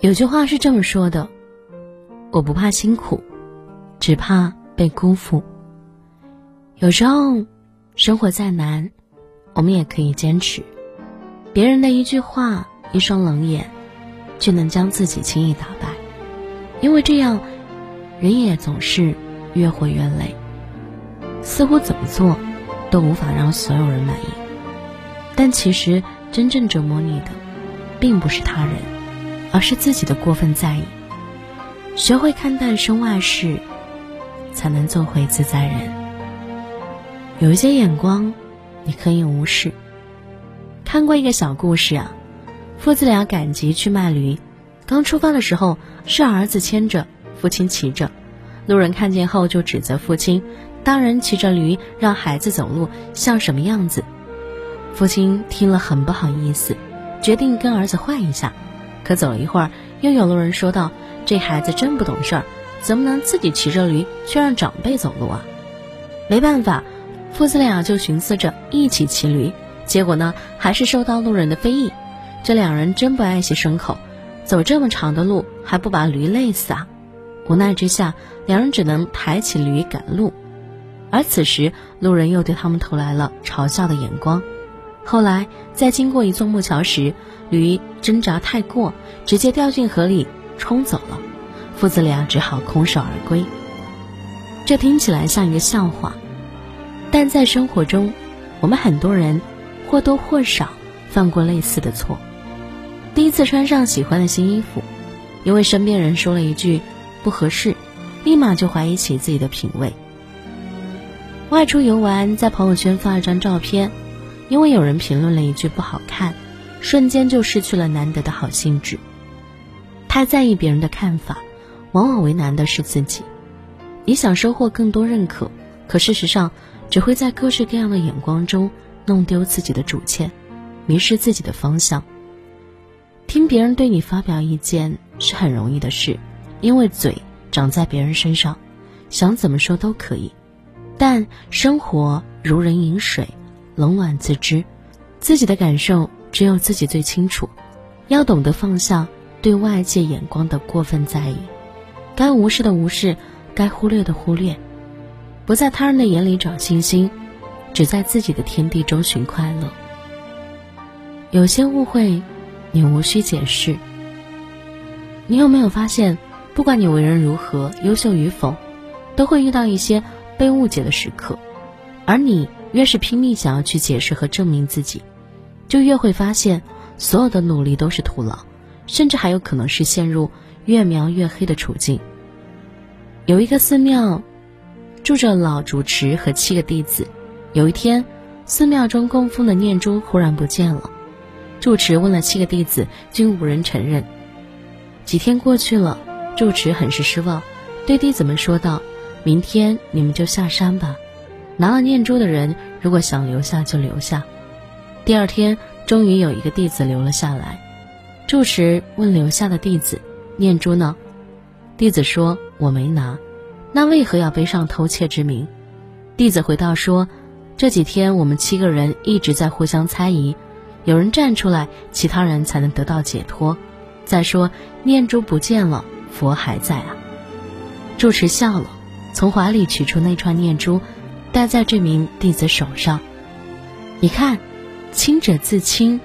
有句话是这么说的：“我不怕辛苦，只怕被辜负。”有时候，生活再难，我们也可以坚持。别人的一句话、一双冷眼，就能将自己轻易打败。因为这样，人也总是越活越累，似乎怎么做都无法让所有人满意。但其实，真正折磨你的，并不是他人。而是自己的过分在意。学会看淡身外事，才能做回自在人。有一些眼光，你可以无视。看过一个小故事啊，父子俩赶集去卖驴，刚出发的时候是儿子牵着，父亲骑着。路人看见后就指责父亲：“大人骑着驴让孩子走路，像什么样子？”父亲听了很不好意思，决定跟儿子换一下。可走了一会儿，又有路人说道：“这孩子真不懂事儿，怎么能自己骑着驴，却让长辈走路啊？”没办法，父子俩就寻思着一起骑驴，结果呢，还是受到路人的非议。这两人真不爱惜牲口，走这么长的路还不把驴累死啊？无奈之下，两人只能抬起驴赶路。而此时，路人又对他们投来了嘲笑的眼光。后来，在经过一座木桥时，驴挣扎太过，直接掉进河里冲走了，父子俩只好空手而归。这听起来像一个笑话，但在生活中，我们很多人或多或少犯过类似的错。第一次穿上喜欢的新衣服，因为身边人说了一句不合适，立马就怀疑起自己的品味。外出游玩，在朋友圈发了张照片。因为有人评论了一句不好看，瞬间就失去了难得的好兴致。太在意别人的看法，往往为难的是自己。你想收获更多认可，可事实上只会在各式各样的眼光中弄丢自己的主见，迷失自己的方向。听别人对你发表意见是很容易的事，因为嘴长在别人身上，想怎么说都可以。但生活如人饮水。冷暖自知，自己的感受只有自己最清楚。要懂得放下对外界眼光的过分在意，该无视的无视，该忽略的忽略，不在他人的眼里找星星，只在自己的天地中寻快乐。有些误会，你无需解释。你有没有发现，不管你为人如何，优秀与否，都会遇到一些被误解的时刻，而你。越是拼命想要去解释和证明自己，就越会发现所有的努力都是徒劳，甚至还有可能是陷入越描越黑的处境。有一个寺庙，住着老主持和七个弟子。有一天，寺庙中供奉的念珠忽然不见了，住持问了七个弟子，均无人承认。几天过去了，住持很是失望，对弟子们说道：“明天你们就下山吧。”拿了念珠的人，如果想留下就留下。第二天，终于有一个弟子留了下来。住持问留下的弟子：“念珠呢？”弟子说：“我没拿。”那为何要背上偷窃之名？弟子回道说：“这几天我们七个人一直在互相猜疑，有人站出来，其他人才能得到解脱。再说念珠不见了，佛还在啊。”住持笑了，从怀里取出那串念珠。戴在这名弟子手上，你看，清者自清，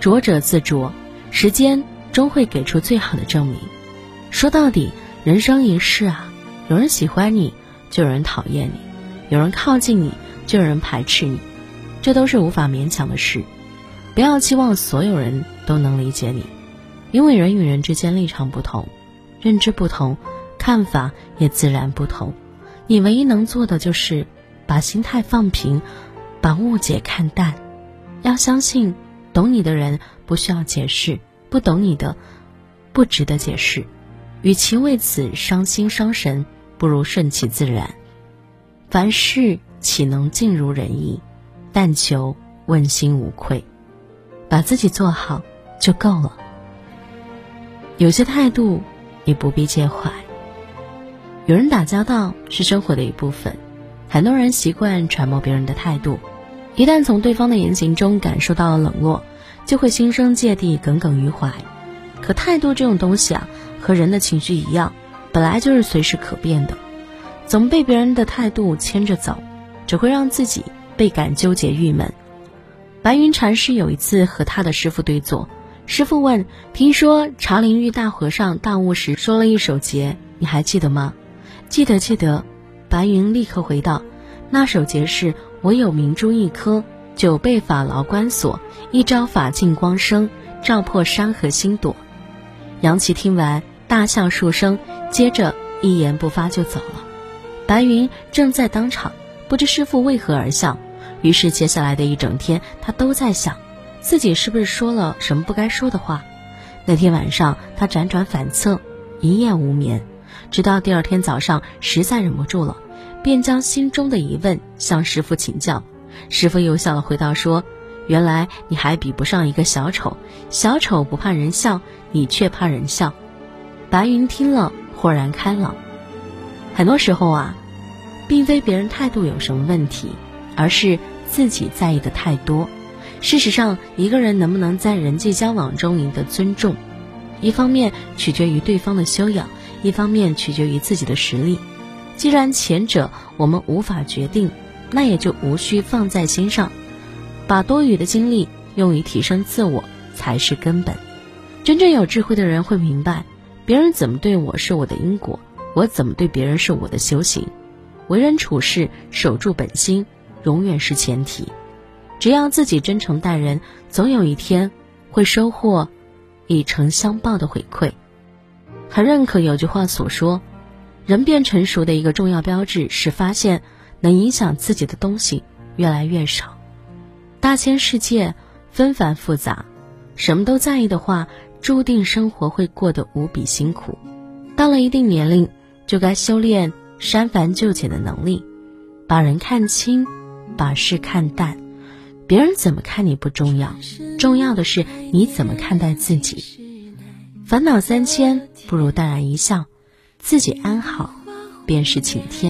浊者自浊，时间终会给出最好的证明。说到底，人生一世啊，有人喜欢你，就有人讨厌你；有人靠近你，就有人排斥你，这都是无法勉强的事。不要期望所有人都能理解你，因为人与人之间立场不同，认知不同，看法也自然不同。你唯一能做的就是。把心态放平，把误解看淡，要相信，懂你的人不需要解释，不懂你的，不值得解释。与其为此伤心伤神，不如顺其自然。凡事岂能尽如人意？但求问心无愧，把自己做好就够了。有些态度你不必介怀。与人打交道是生活的一部分。很多人习惯揣摩别人的态度，一旦从对方的言行中感受到了冷落，就会心生芥蒂，耿耿于怀。可态度这种东西啊，和人的情绪一样，本来就是随时可变的。总被别人的态度牵着走，只会让自己倍感纠结郁闷。白云禅师有一次和他的师傅对坐，师傅问：“听说茶陵玉大和尚大悟时说了一首偈，你还记得吗？”“记得，记得。”白云立刻回道：“那首偈是‘我有明珠一颗，久被法牢关锁，一朝法尽光生，照破山河星朵。’”杨奇听完大笑数声，接着一言不发就走了。白云正在当场，不知师傅为何而笑。于是接下来的一整天，他都在想，自己是不是说了什么不该说的话。那天晚上，他辗转反侧，一夜无眠，直到第二天早上，实在忍不住了，便将心中的疑问向师傅请教。师傅又笑了，回道说：“原来你还比不上一个小丑，小丑不怕人笑，你却怕人笑。”白云听了，豁然开朗。很多时候啊，并非别人态度有什么问题。而是自己在意的太多。事实上，一个人能不能在人际交往中赢得尊重，一方面取决于对方的修养，一方面取决于自己的实力。既然前者我们无法决定，那也就无需放在心上，把多余的精力用于提升自我才是根本。真正有智慧的人会明白，别人怎么对我是我的因果，我怎么对别人是我的修行。为人处事，守住本心。永远是前提，只要自己真诚待人，总有一天会收获以诚相报的回馈。很认可有句话所说，人变成熟的一个重要标志是发现能影响自己的东西越来越少。大千世界纷繁复杂，什么都在意的话，注定生活会过得无比辛苦。到了一定年龄，就该修炼删繁就简的能力，把人看清。把事看淡，别人怎么看你不重要，重要的是你怎么看待自己。烦恼三千，不如淡然一笑，自己安好，便是晴天。